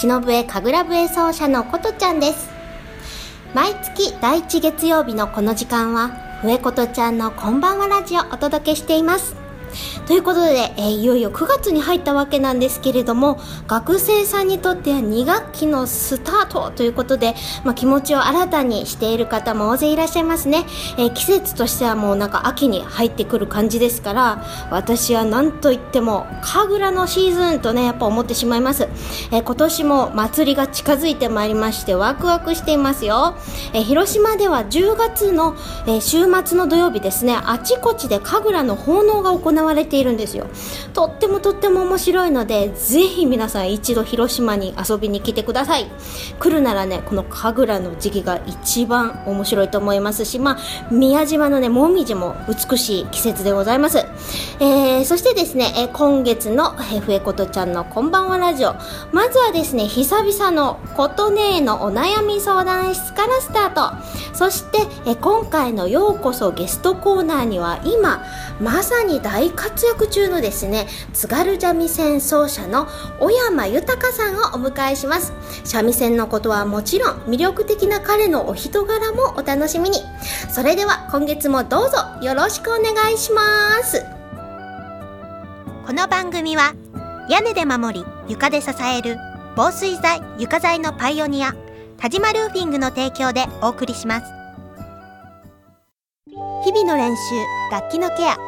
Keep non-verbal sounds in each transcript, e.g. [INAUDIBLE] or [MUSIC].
忍笛神楽笛奏者のことちゃんです。毎月第1月曜日のこの時間は笛ことちゃんのこんばんはラジオお届けしています。ということで、えー、いよいよ9月に入ったわけなんですけれども学生さんにとっては2学期のスタートということで、まあ、気持ちを新たにしている方も大勢いらっしゃいますね、えー、季節としてはもうなんか秋に入ってくる感じですから私は何といっても神楽のシーズンとねやっぱ思ってしまいます、えー、今年も祭りが近づいてまいりましてワクワクしていますよ、え広島では10月の、え週末の土曜日ですねあちこちで神楽の奉納が行われているんですよ。とってもとっても面白いのでぜひ皆さん一度広島に遊びに来てください。来るならねこの神楽の時期が一番面白いと思いますしまあ宮島のねもみじも美しい季節でございます、えー、そしてですね、えー、今月の「ふえことちゃんのこんばんはラジオ」まずはですね久々のことねえのお悩み相談室からスタート。そして、えー、今回のようこそゲストコーナーには今まさに大活躍中のですね津軽三味線奏者の小山豊さんをお迎えします。三味線のことはもちろん魅力的な彼のお人柄もお楽しみに。それでは今月もどうぞよろしくお願いします。この番組は屋根で守り床で支える防水材床材のパイオニア田島ルーフィングの提供でお送りします。日々の練習楽器のケア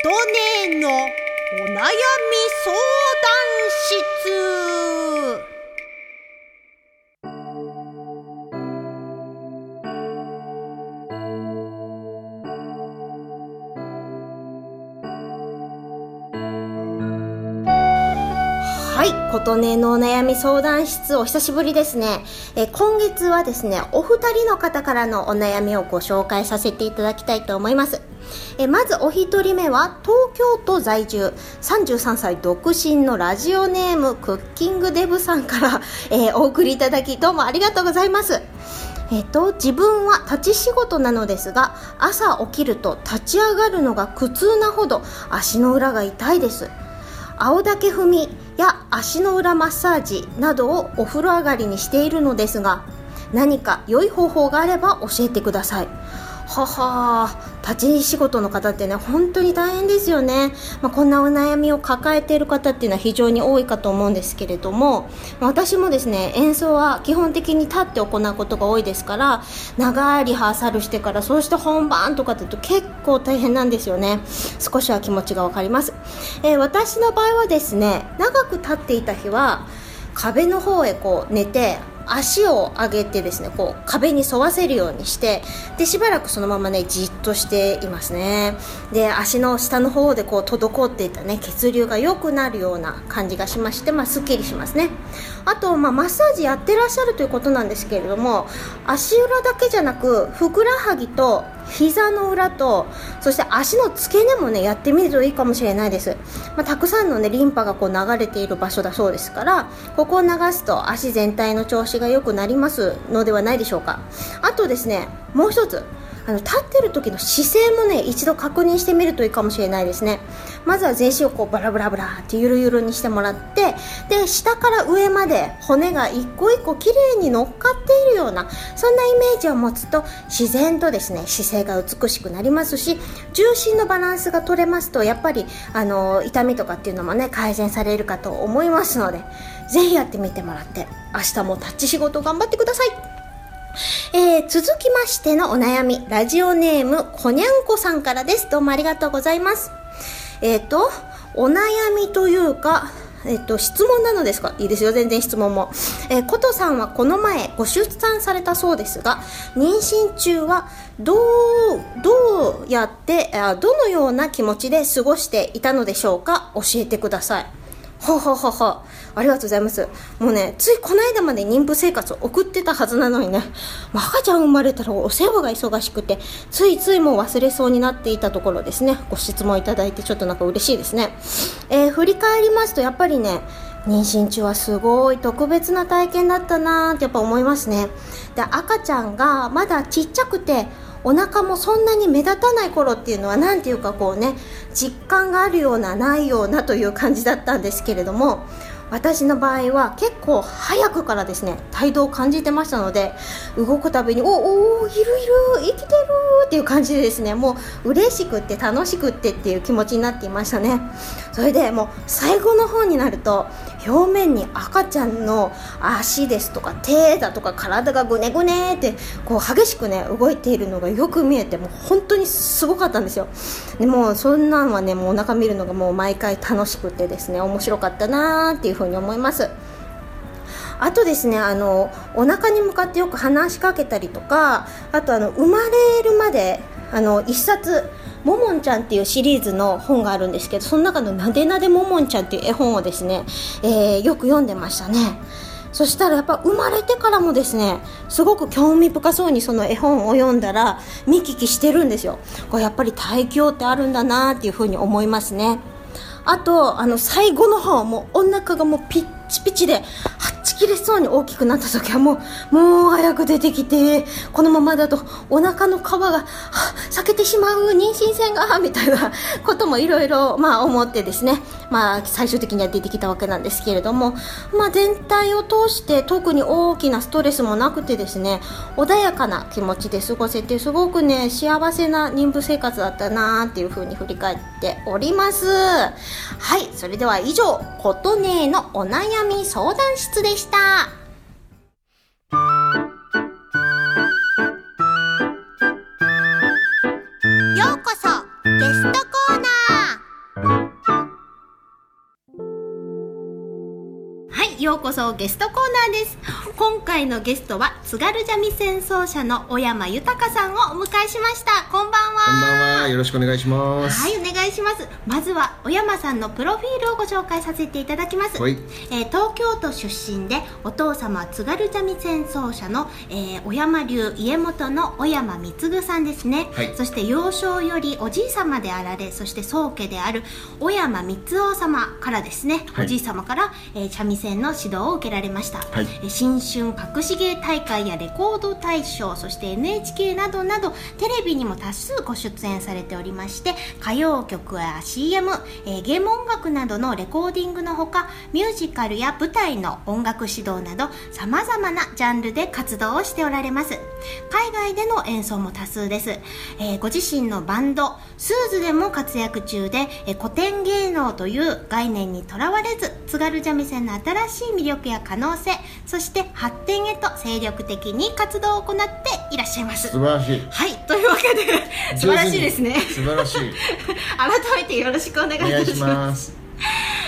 琴音のお悩み相談室。はい琴音のお悩み相談室お久しぶりですね。え今月はですねお二人の方からのお悩みをご紹介させていただきたいと思います。えまずお一人目は東京都在住33歳独身のラジオネームクッキングデブさんから、[LAUGHS] えー、お送りいただきどうもありがとうございます。えっと、自分は立ち仕事なのですが朝起きると立ち上がるのが苦痛なほど足の裏が痛いです。青竹踏みや足の裏マッサージなどをお風呂上がりにしているのですが何か良い方法があれば教えてください。はは立ち仕事の方ってね本当に大変ですよね、まあ、こんなお悩みを抱えている方っていうのは非常に多いかと思うんですけれども私もですね演奏は基本的に立って行うことが多いですから長いリハーサルしてからそうして本番とかって言うと結構大変なんですよね。少しは気持ちが分かります、えー、私の場合はですね長く立っていた日は壁の方へこう寝て足を上げてですねこう壁に沿わせるようにしてでしばらくそのままねじっとしていますね。で足の下の方でこう滞っていたね血流が良くなるような感じがしましてまあすっきりしますね。あと、まあ、マッサージやってらっしゃるということなんですけれども足裏だけじゃなくふくらはぎと膝の裏とそして足の付け根もねやってみるといいかもしれないです、まあ、たくさんのねリンパがこう流れている場所だそうですからここを流すと足全体の調子が良くなりますのではないでしょうか。あとですねもう一つ。あの立ってる時の姿勢もね一度確認してみるといいかもしれないですね。まずは全身をこうバラバラバラってゆるゆるにしてもらってで下から上まで骨が一個一個綺麗に乗っかっているようなそんなイメージを持つと自然とですね姿勢が美しくなりますし重心のバランスが取れますとやっぱりあの痛みとかっていうのもね改善されるかと思いますのでぜひやってみてもらって明日もタッチ仕事頑張ってください。えー、続きましてのお悩み、ラジオネーム、こにゃんこさんからです。どうもありがとうございます。えっ、ー、と、お悩みというか、えっと、質問なのですか？いいですよ、全然質問も。えー、ことさんはこの前ご出産されたそうですが、妊娠中はどう、どうやって、どのような気持ちで過ごしていたのでしょうか？教えてください。ははははありがとうございます。もうねついこの間まで妊婦生活を送ってたはずなのにね、ま、赤ちゃん生まれたらお世話が忙しくてついついもう忘れそうになっていたところですね。ご質問いただいてちょっとなんか嬉しいですね、えー、振り返りますとやっぱりね妊娠中はすごい特別な体験だったなーってやっぱ思いますね。で赤ちゃんがまだちっちゃくてお腹もそんなに目立たない頃っていうのは何ていうかこうね実感があるようなないようなという感じだったんですけれども私の場合は結構早くからですね態度を感じてましたので動くたびに「おおいるいる生きてる!」っていう感じでですねもう嬉しくって楽しくってっていう気持ちになっていましたねそれでもう最後の方になると表面に赤ちゃんの足ですとか手だとか体がぐねぐねってこう激しくね動いているのがよく見えてもう本当にすごかったんですよ。でもそんなんはねもうお腹見るのがもう毎回楽しくてですね面白かったなーっていうふうに思います。あとですねあのお腹に向かってよく話しかけたりとかあとあの生まれるまであの1冊ももんちゃんっていうシリーズの本があるんですけどその中のなでなでももんちゃんっていう絵本をですね、えー、よく読んでましたね。そしたらやっぱ生まれてからもですねすごく興味深そうにその絵本を読んだら見聞きしてるんですよ。これやっぱり胎教ってあるんだなっていうふうに思いますね。あとあの最後の方もうお腹がもうピッチピチで切れそうに大きくなった時はもうもう早く出てきてこのままだとお腹の皮が裂けてしまう妊娠線が [LAUGHS] みたいなこともいろいろまあ思ってですね。まあ最終的には出てきたわけなんですけれども。まあ全体を通して特に大きなストレスもなくてですね。穏やかな気持ちで過ごせてすごくね幸せな妊婦生活だったなっていうふうに振り返っております。はいそれでは以上琴音のお悩み相談室でした。した。ようこそゲストコーナーいようこそゲストコーナーです。今回のゲストは津軽三味線奏者の小山豊さんをお迎えしました。こんばんは。こんばんは。よろしくお願いします。はいお願いします。まずは小山さんのプロフィールをご紹介させていただきます、はい、えー、東京都出身でお父様津軽三味線奏者の、えー、小山流家元の小山貢さんですね、はい、そして幼少よりおじい様であられそして宗家である小山光夫様からですね、はい、おじい様から、えー、三味線の指導を受けられました、はい、新春隠し芸大会やレコード大賞そして NHK などなどテレビにも多数ご出演されておりまして歌謡曲や CM、えー、ゲーム音楽などのレコーディングのほかミュージカルや舞台の音楽指導などさまざまなジャンルで活動をしておられます。海外での演奏も多数です、えー、ご自身のバンド Soothe でも活躍中で、えー、古典芸能という概念にとらわれず津軽三味線の新しい魅力や可能性そして発展へと精力的に活動を行っていらっしゃいます。素晴らしい。はいというわけで素晴らしいですね。素晴らしい。[LAUGHS] 改めてよろしくお願いいたします。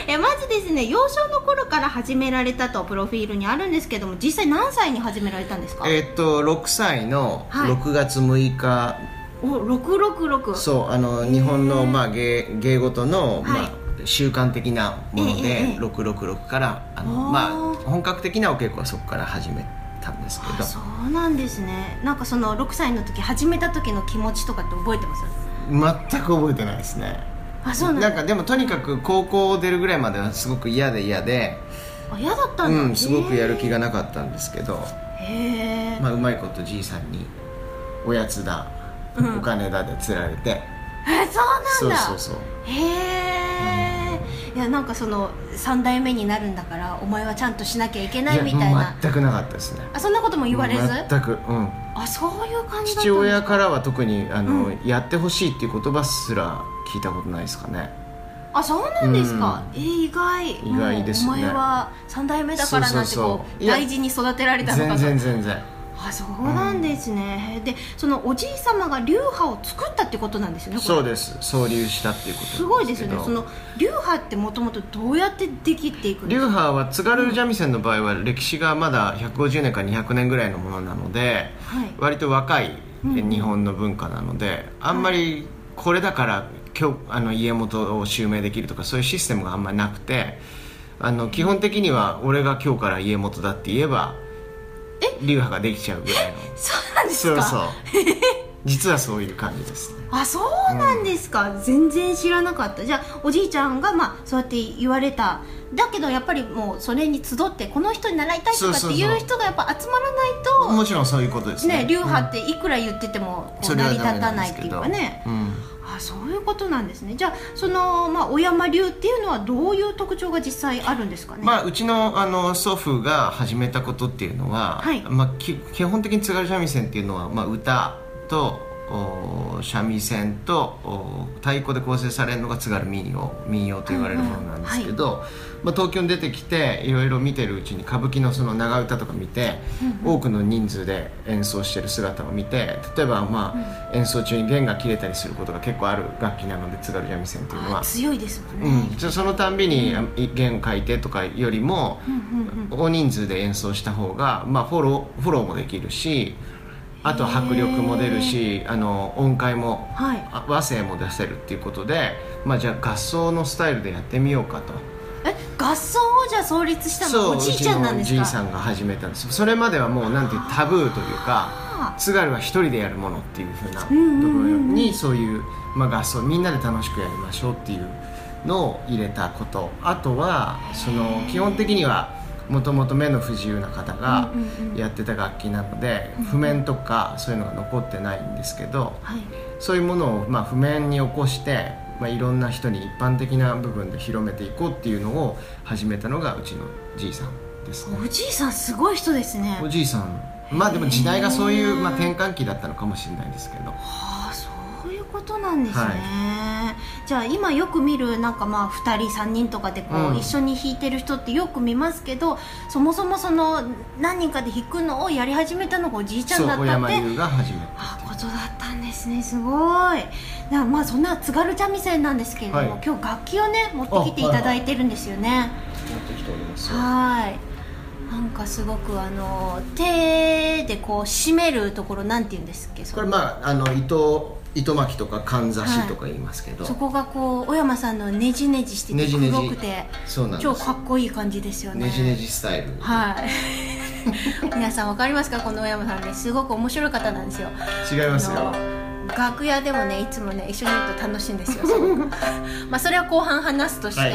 えまずですね幼少の頃から始められたとプロフィールにあるんですけども実際何歳に始められたんですか？えー、っと6歳の6月6日、はい、お666そうあの日本の、まあ、芸芸事の、まあ習慣的なもので、666からあのまあ本格的なお稽古はそこから始めたんですけど。そうなんですね。なんかその6歳の時始めた時の気持ちとかって覚えてます？全く覚えてないですね。あそうなんなんかでもとにかく高校出るぐらいまではすごく嫌で嫌で。あ嫌だったんだ、うん、すごくやる気がなかったんですけど。へえ、まあ、うまいことじいさんにおやつだ、うん、お金だで釣られて。えそうなんだ。そうそうそう。へえ、うん、いやなんかその3代目になるんだからお前はちゃんとしなきゃいけないみたいな。全くなかったですね。あそんなことも言われず？全くうん。あそういう感じ父親からは特にあの、うん、やってほしいっていう言葉すら聞いたことないですかね。あそうなんですか、うん、えー、意外。意外ですね。お前は3代目だからなんてこう大事に育てられたのか全然全然あそうなんですね、うん、でそのおじい様が流派を作ったってことなんですよねそうです。創立したっていうことすごいですよね。その流派ってもともとどうやってできていくんですか？流派は津軽三味線の場合は歴史がまだ150年から200年ぐらいのものなので、はい、割と若い日本の文化なので、うん、あんまりこれだから今日あの家元を襲名できるとかそういうシステムがあんまりなくてあの基本的には俺が今日から家元だって言えば流派ができちゃうぐらいの。[LAUGHS] そうなんですか？そうそう。[LAUGHS] 実はそういう感じですね。あそうなんですか、うん、全然知らなかった。じゃあおじいちゃんがまあそうやって言われた。だけどやっぱりもうそれに集ってこの人に習いたいとかっていう人がやっぱ集まらないともちろんそういうことですね。ね流派っていくら言っててもこう成り立たないっていうかね、うん、あそういうことなんですね。じゃあその、まあ、小山流っていうのはどういう特徴が実際あるんですかね、まあ、うちのあの祖父が始めたことっていうのは、はい。まあ、基本的に津軽三味線っていうのは、まあ、歌と三味線と太鼓で構成されるのが津軽民謡民謡と言われるものなんですけど、はい、まあ、東京に出てきていろいろ見てるうちに歌舞伎のその長唄とか見て、多くの人数で演奏してる姿を見て例えばまあ、演奏中に弦が切れたりすることが結構ある楽器なので津軽三味線っていうのは強いですもんね、うん、そのたんびに弦を書いてとかよりも、大人数で演奏した方が、まあ、フォローフォローもできるしあと迫力も出るしあの音階も、はい、和声も出せるっていうことで、まあ、じゃあ合奏のスタイルでやってみようかと。え合奏をじゃあ創立したの？おじいちゃんなんですか？おじいさんが始めたんです。それまではもうなんていうタブーというか津軽は一人でやるものっていうふうなところにそういう、まあ、合奏みんなで楽しくやりましょうっていうのを入れたこと。あとはその基本的にはもともと目の不自由な方がやってた楽器なので、譜面とかそういうのが残ってないんですけど、そういうものをまあ譜面に起こして、まあ、いろんな人に一般的な部分で広めていこうっていうのを始めたのがうちのじいさんですね。おじいさんすごい人ですね。おじいさん。まあでも時代がそういう、まあ、転換期だったのかもしれないですけどことなんですね、はい、じゃあ今よく見るなんかまあ2人3人とかでこう、一緒に弾いてる人ってよく見ますけどそもそもその何人かで弾くのをやり始めたのがおじいちゃんだったって。そうが始めたことだったんですね。すごい。だまあそんな津軽三味線なんですけれども、はい、今日楽器をね持ってきていただいてるんですよね。持ってきておりますはい。なんかすごくあの手でこう締めるところなんて言うんですっけ？これまああの糸糸巻きとかかんざしとか言いますけど、はい、そこがこう小山さんのねじねじしてて黒くて超かっこいい感じですよね。ねじねじスタイル。はい。[LAUGHS] 皆さんわかりますか？この小山さんねすごく面白い方なんですよ。違いますよ楽屋でもねいつもね一緒にいると楽しいんですよ [LAUGHS] まあそれは後半話すとして、はい。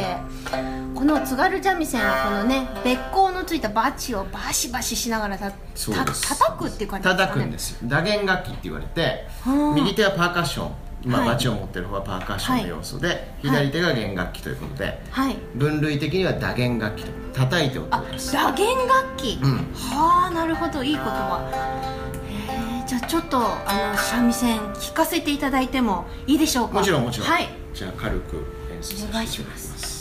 この津軽三味線はこのねべっ甲のついたバチをバシバシしながらたた叩くっていう感じですか、ね、叩くんですよ。打弦楽器って言われて右手はパーカッション。まあ、はい、バチを持ってる方はパーカッションの要素で、はい、左手が弦楽器ということで、はい、分類的には打弦楽器と叩いて音を出す。打弦楽器、うん、はあなるほど。いい言葉ちょっとあの三味線聞かせていただいてもいいでしょうか？もちろんもちろん、はい、じゃあ軽く演奏させていただきます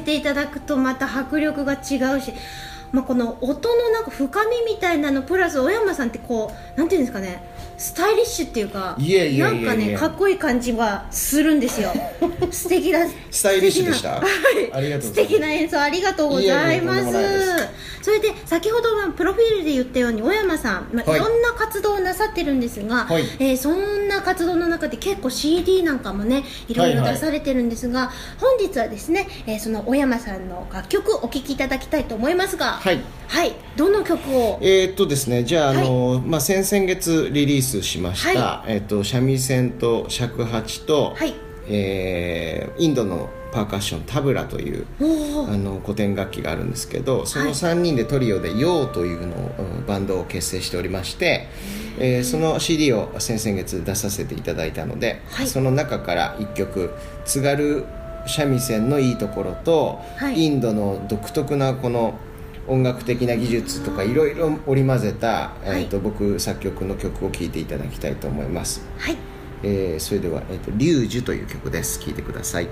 せていただくとまた迫力が違うし、まあ、この音のなんか深みみたいなのプラス小山さんってこうなんていうんですかねスタイリッシュっていうかいやいやなんかねかっこいい感じはするんですよ。[LAUGHS] 素敵だスタイリッシュでした。素敵なありがとう素ございます。敵な演奏ありがとうございます。それで先ほどはプロフィールで言ったように小山さん、まあ、はい。いろんな活動をなさってるんですが、はい。えーそんな活動の中で結構 CD なんかもねいろいろはいはい出されてるんですが、本日はですね、えーその小山さんの楽曲お聴きいただきたいと思いますがはい。はい、どの曲を？えーっとですねじゃあ、あのまあ、先々月リリースしました、はえーっと三味線と尺八と、はい。えーインドのパーカッションタブラというあの古典楽器があるんですけどそのはい3人でトリオで「ヨー」というのをうんバンドを結成しておりまして、えーその CD を先々月出させていただいたので、はい。その中から1曲津軽三味線のいいところと、はい。インドの独特なこの音楽的な技術とかいろいろ織り交ぜた、えーと僕作曲の曲を聴いていただきたいと思います、はい。えーそれでは「えーとリュージュ」という曲です。聴いてください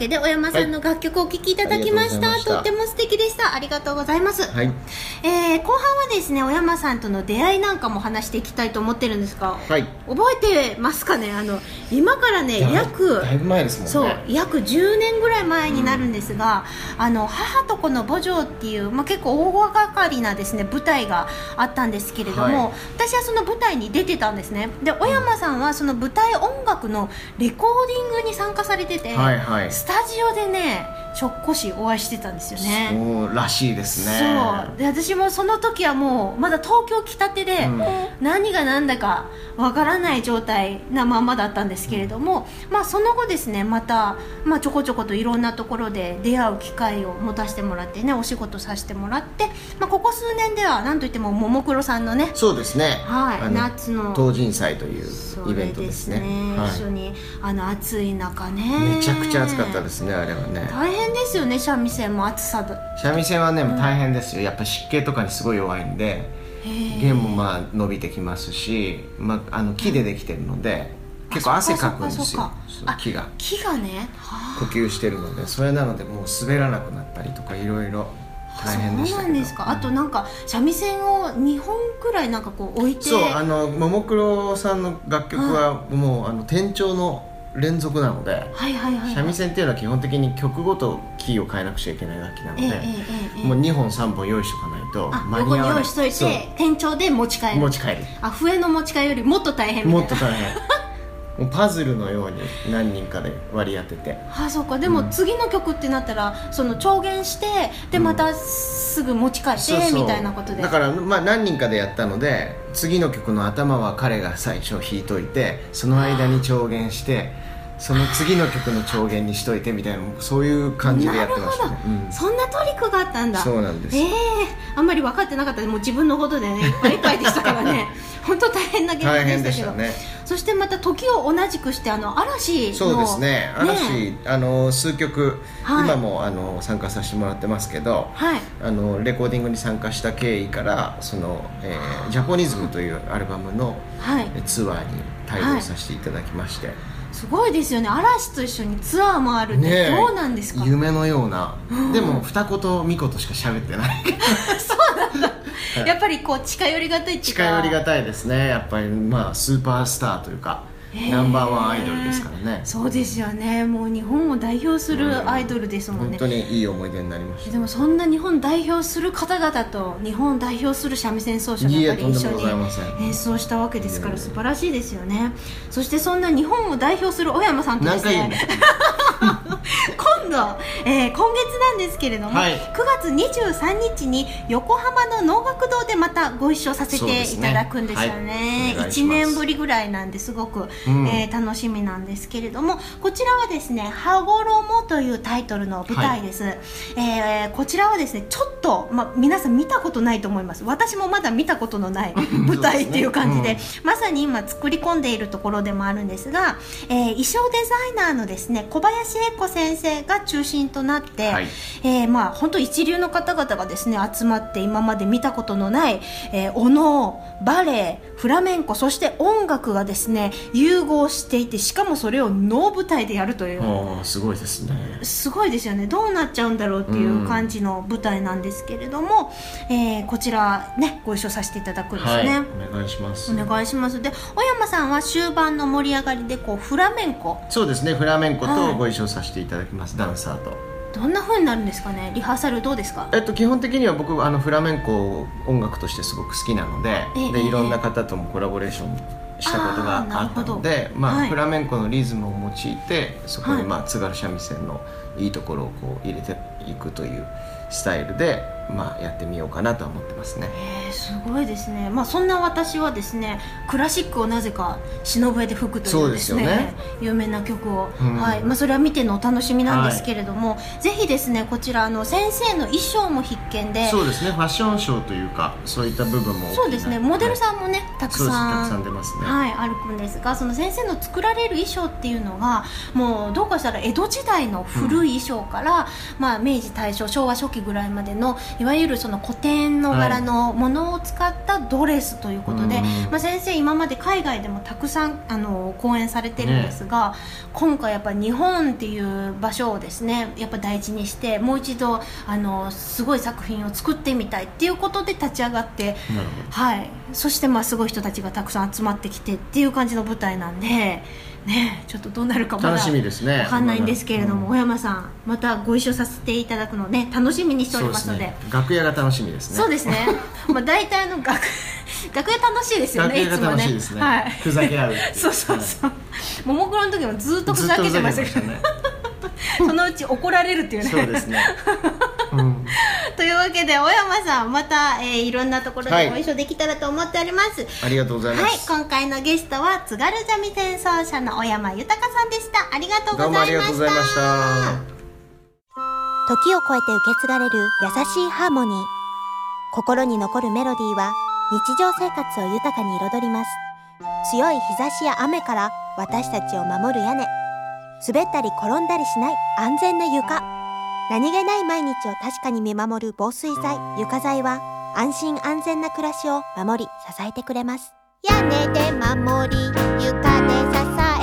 けで小山さんの楽曲をお聴きいただきました,、とっても素敵でした。ありがとうございます、はいえー後半はですね小山さんとの出会いなんかも話していきたいと思ってるんですが、はい。覚えてますかね？あの今からね約だいぶ前ですもんね。そう約10年ぐらい前になるんですが「あの母と子の母女」っていう、まあ、結構大掛かりなですね舞台があったんですけれども、はい。私はその舞台に出てたんですね。で小山さんはその舞台音楽のレコーディングに参加されてて、はいはい。スタジオでねちょっこしお会いしてたんですよね。そうらしいですね。そう。で私もその時はもうまだ東京来たてで、うん。何が何だかわからない状態なまんまだったんですけれども、まあ、その後ですねまた、まあ、ちょこちょこといろんなところで出会う機会を持たせてもらってねお仕事させてもらって、まあ、ここ数年ではなんといってもももクロさんのねそうですね。はい夏の。東神祭というそイベントですすね。ねはい。一緒にあの暑い中ね。めちゃくちゃ暑かったですねあれはね。大変ですよね三味線も暑さで。三味線はね大変ですよ。やっぱ湿気とかにすごい弱いんで弦もまあ伸びてきますし、まあ、あの木でできてるので結構汗かくんですよ。木が。木がね。はあ。呼吸してるのでそれなのでもう滑らなくなったりとかいろいろ大変でしそうなんですか。あとなんか三味線を2本くらいなんかこう置いて。そうあのももクロさんの楽曲はもうあの転調の連続なのではいはいはい三味線っていうのは基本的に曲ごとキーを変えなくちゃいけない楽器なので、ええええええ。もう2本3本用意しとかないと間に合わない。用意しといて店長で持ち帰る。持ち帰る。あ笛の持ち帰りよりもっと大変みたいな。もっと大変パズルのように何人かで割り当てて。あそうか。でも次の曲ってなったらその調弦してでまたすぐ持ち帰って、みたいなことで。だからまあ何人かでやったので次の曲の頭は彼が最初弾いといてその間に調弦してその次の曲の調弦にしといてみたいなそういう感じでやってましたね。なるほど、そんなトリックがあったんだ。そうなんです。ええあんまり分かってなかった。もう自分のことでねいっぱいいっぱいでしたからね [LAUGHS] 本当大変な現場でしけど。ね。そしてまた時を同じくしてあの嵐のそうですね。嵐あの数曲、はい。今もあの参加させてもらってますけどはい。あのレコーディングに参加した経緯からその、えージャポニズム」というアルバムのはい。えツアーに帯同させていただきまして、すごいですよね。嵐と一緒にツアーもあるってどうなんですか、夢のような、でも二言三言しか喋ってない。[LAUGHS] やっぱりこう近寄りがたいっていうか。近寄りがたいですね。やっぱりまあスーパースターというか、ナンバーワンアイドルですからね。そうですよね。もう日本を代表するアイドルですもんね、本当にいい思い出になりました。でもそんな日本代表する方々と日本を代表する三味線奏者がやっぱり一緒に演奏したわけですから素晴らしいですよね。そしてそんな日本を代表する小山さんとです何回言うの？ね [LAUGHS] 今度、えー今月なんですけれども、はい。9月23日に横浜の能楽堂でまたご一緒させていただくんですよね。はいお願いし1ます。年ぶりぐらいなんですごく、うん。えー楽しみなんですけれどもこちらはですね「羽衣」というタイトルの舞台です、えーこちらはですねちょっと、まあ、皆さん見たことないと思います。私もまだ見たことのない [LAUGHS] 舞台っていう感じでそうまさに今作り込んでいるところでもあるんですが、えー衣装デザイナーのですね小林恵子先生が中心となって、はい。えーまあ本当一流の方々がですね集まって今まで見たことのない、えーお能バレエフラメンコそして音楽がですね融合していてしかもそれを能舞台でやるという。すごいですね。すごいですよね。どうなっちゃうんだろうっていう感じの舞台なんですけれども、えーこちらねご一緒させていただくんですはい。ね、お願いします。お願いします。で小山さんは終盤の盛り上がりでこうフラメンコ。そうですね。フラメンコはい。とご一緒させていただきます、ダンサーと。どんな風になるんですかね？リハーサルどうですか？えっと、基本的には僕あのフラメンコを音楽としてすごく好きなので,、ええでいろんな方ともコラボレーションしたことがあったのでまあはい。フラメンコのリズムを用いてそこに、はいまあ、津軽三味線のいいところをこう入れていくというスタイルで、まあ、やってみようかなとは思ってますねえー、すごいですね、まあ、そんな私はですねクラシックをなぜか忍笛で吹くというですねね。有名な曲を、うん。はい。まあ、それは見てのお楽しみなんですけれども、ぜひですねこちらあの先生の衣装も必見でそうですね。ファッションショーというかそういった部分もそうですね。モデルさんもね、たくそうですたさんくさん出ますね、はい、歩くんですがその先生の作られる衣装っていうのがもうどうかしたら江戸時代の古い衣装から、まあ、明治大正昭和初期ぐらいまでのいわゆるその古典の柄のものを使ったドレスということで、うんまあ、先生今まで海外でもたくさんあの講演されてるんですが、今回やっぱ日本っていう場所をですねやっぱ大事にしてもう一度あのすごい作品を作ってみたいっていうことで立ち上がってはい、そしてまあすごい人たちがたくさん集まってきてっていう感じの舞台なんで、ね、ちょっとどうなるかまだ楽しみですねわかんないんですけれども、うん。小山さんまたご一緒させていただくのね楽しみにしておりますので。ね。楽屋が楽しみですね。そうですね。[LAUGHS] まあ大体あの楽楽屋楽しいですよねいいですね。つもね。はい。ふざけ合う。[LAUGHS] そうそうそう、ももクロの時もずっとふざけてましたけど、ね [LAUGHS] そのうち怒られるっていうねそうですね、[LAUGHS] うん、というわけで小山さんまた、えーいろんなところはいでご一緒できたらと思っております、ありがとうございまはい、す、今回のゲストは津軽三味線奏者の小山豊さんでした。ありがとうどうもありございました。がとうございました時を超えて受け継がれる優しいハーモニー。心に残るメロディーは日常生活を豊かに彩ります。強い日差しや雨から私たちを守る屋根。滑ったり転んだりしない安全な床。何気ない毎日を確かに見守る防水剤、床材は安心安全な暮らしを守り支えてくれます。屋根で守り、床で支え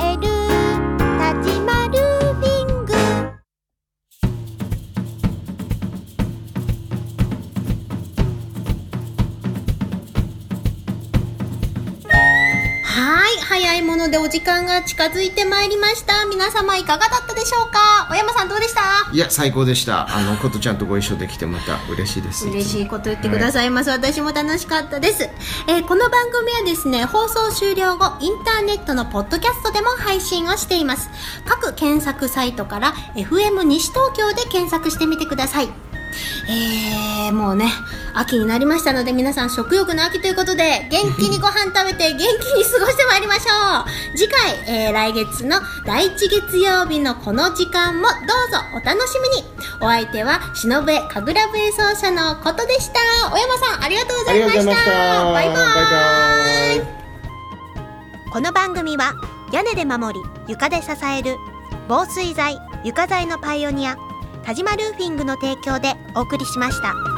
い、ものでお時間が近づいてまいりました。皆様いかがだったでしょうか？小山さんどうでした？いや最高でした。あのことちゃんとご一緒できてまた嬉しいです。嬉しいこと言ってくださいます、私も楽しかったです、えーこの番組はですね放送終了後インターネットのポッドキャストでも配信をしています。各検索サイトから FM 西東京で検索してみてくださいえー、もうね秋になりましたので皆さん食欲の秋ということで元気にご飯食べて元気に過ごしてまいりましょう。次回、えー来月の第1月曜日のこの時間もどうぞ。お楽しみに。お相手は忍笛神楽笛奏者のことでした小山さんありがとうございました。バイバイバイバイ。この番組は屋根で守り床で支える防水材床材のパイオニア田島ルーフィングの提供でお送りしました。